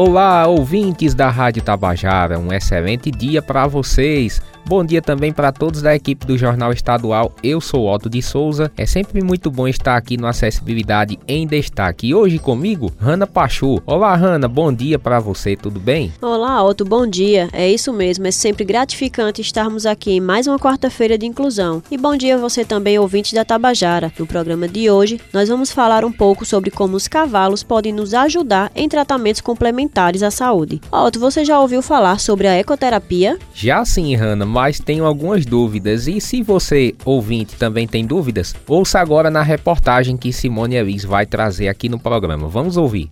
Olá, ouvintes da Rádio Tabajara, um excelente dia para vocês. Bom dia também para todos da equipe do Jornal Estadual. Eu sou Otto de Souza. É sempre muito bom estar aqui no Acessibilidade em Destaque. E hoje comigo, Rana Pachu. Olá, Rana, bom dia para você, tudo bem? Olá, Otto, bom dia. É isso mesmo, é sempre gratificante estarmos aqui em mais uma quarta-feira de inclusão. E bom dia você também, ouvinte da Tabajara. No programa de hoje, nós vamos falar um pouco sobre como os cavalos podem nos ajudar em tratamentos complementares à saúde. Otto, você já ouviu falar sobre a ecoterapia? Já sim, Rana mas tenho algumas dúvidas. E se você, ouvinte, também tem dúvidas, ouça agora na reportagem que Simone Elis vai trazer aqui no programa. Vamos ouvir.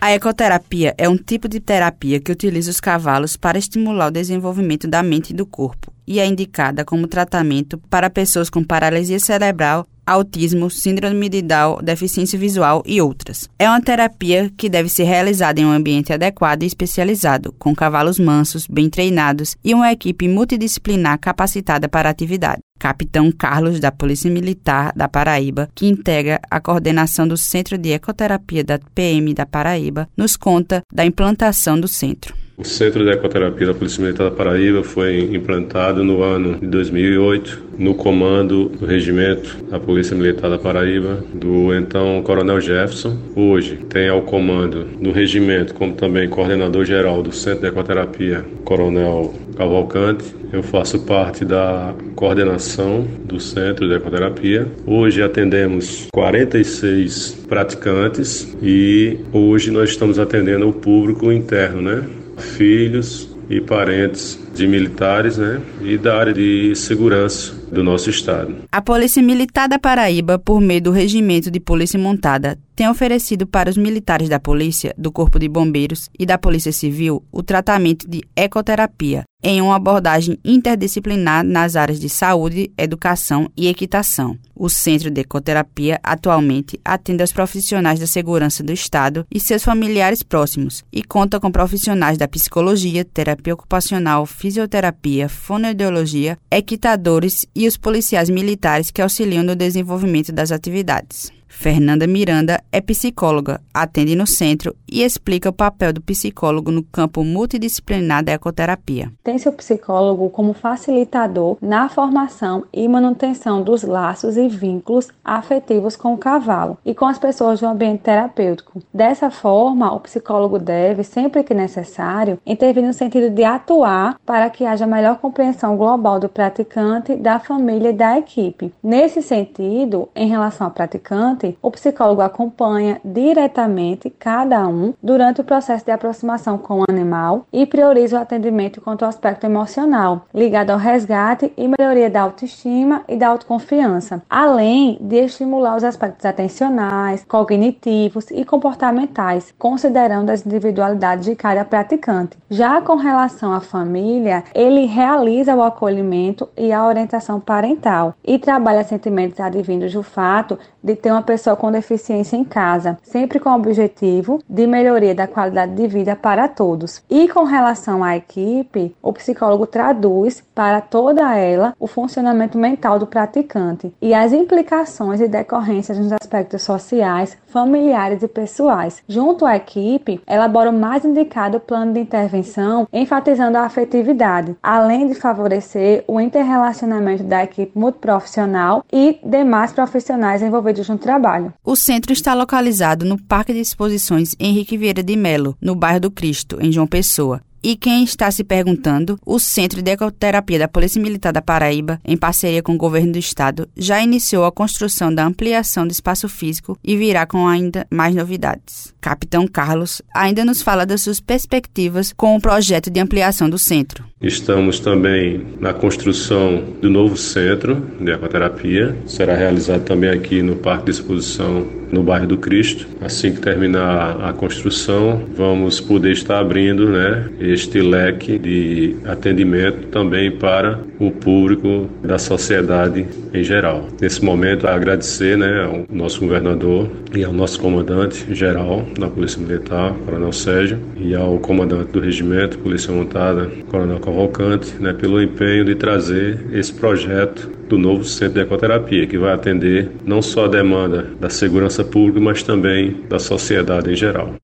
A ecoterapia é um tipo de terapia que utiliza os cavalos para estimular o desenvolvimento da mente e do corpo e é indicada como tratamento para pessoas com paralisia cerebral autismo, síndrome de Down, deficiência visual e outras. É uma terapia que deve ser realizada em um ambiente adequado e especializado, com cavalos mansos, bem treinados e uma equipe multidisciplinar capacitada para a atividade. Capitão Carlos, da Polícia Militar da Paraíba, que integra a coordenação do Centro de Ecoterapia da PM da Paraíba, nos conta da implantação do centro. O Centro de Ecoterapia da Polícia Militar da Paraíba foi implantado no ano de 2008 no comando do regimento da Polícia Militar da Paraíba do então Coronel Jefferson. Hoje tem ao comando do regimento, como também coordenador geral do Centro de Ecoterapia, Coronel Cavalcante. Eu faço parte da coordenação do Centro de Ecoterapia. Hoje atendemos 46 praticantes e hoje nós estamos atendendo o público interno, né? Filhos e parentes de militares né, e da área de segurança do nosso estado. A Polícia Militar da Paraíba, por meio do Regimento de Polícia Montada, tem oferecido para os militares da Polícia, do Corpo de Bombeiros e da Polícia Civil o tratamento de ecoterapia em uma abordagem interdisciplinar nas áreas de saúde, educação e equitação. O Centro de Ecoterapia atualmente atende aos profissionais da segurança do Estado e seus familiares próximos e conta com profissionais da psicologia, terapia ocupacional, fisioterapia, fonoaudiologia, equitadores e os policiais militares que auxiliam no desenvolvimento das atividades. Fernanda Miranda é psicóloga, atende no centro e explica o papel do psicólogo no campo multidisciplinar da ecoterapia. Tem seu psicólogo como facilitador na formação e manutenção dos laços e vínculos afetivos com o cavalo e com as pessoas do ambiente terapêutico. Dessa forma, o psicólogo deve, sempre que necessário, intervir no sentido de atuar para que haja melhor compreensão global do praticante, da família e da equipe. Nesse sentido, em relação ao praticante, o psicólogo acompanha diretamente cada um durante o processo de aproximação com o animal e prioriza o atendimento quanto ao aspecto emocional, ligado ao resgate e melhoria da autoestima e da autoconfiança, além de estimular os aspectos atencionais, cognitivos e comportamentais, considerando as individualidades de cada praticante. Já com relação à família, ele realiza o acolhimento e a orientação parental e trabalha sentimentos advindos do fato de ter uma pessoa com deficiência em casa, sempre com o objetivo de melhoria da qualidade de vida para todos. E com relação à equipe, o psicólogo traduz para toda ela o funcionamento mental do praticante e as implicações e decorrências nos aspectos sociais, familiares e pessoais. Junto à equipe, elabora o mais indicado plano de intervenção, enfatizando a afetividade, além de favorecer o interrelacionamento da equipe multiprofissional e demais profissionais envolvidos no trabalho. O centro está localizado no Parque de Exposições Henrique Vieira de Melo, no bairro do Cristo, em João Pessoa. E quem está se perguntando, o Centro de Ecoterapia da Polícia Militar da Paraíba, em parceria com o governo do estado, já iniciou a construção da ampliação do espaço físico e virá com ainda mais novidades. Capitão Carlos ainda nos fala das suas perspectivas com o projeto de ampliação do centro. Estamos também na construção do novo centro de ecoterapia. Será realizado também aqui no Parque de Exposição no bairro do Cristo. Assim que terminar a construção, vamos poder estar abrindo, né, este leque de atendimento também para o público da sociedade em geral. Nesse momento, agradecer, né, ao nosso governador e ao nosso comandante geral da Polícia Militar, Coronel Sérgio, e ao comandante do regimento Polícia Montada, Coronel Cavalcante né, pelo empenho de trazer esse projeto do novo centro de ecoterapia, que vai atender não só a demanda da segurança pública, mas também da sociedade em geral.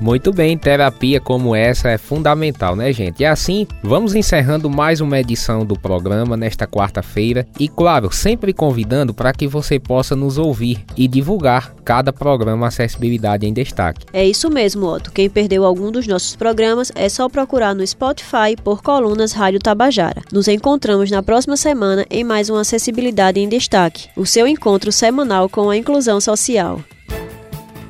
Muito bem, terapia como essa é fundamental, né, gente? E assim, vamos encerrando mais uma edição do programa nesta quarta-feira e, claro, sempre convidando para que você possa nos ouvir e divulgar cada programa Acessibilidade em Destaque. É isso mesmo, Otto. Quem perdeu algum dos nossos programas é só procurar no Spotify por Colunas Rádio Tabajara. Nos encontramos na próxima semana em mais uma Acessibilidade em Destaque, o seu encontro semanal com a inclusão social.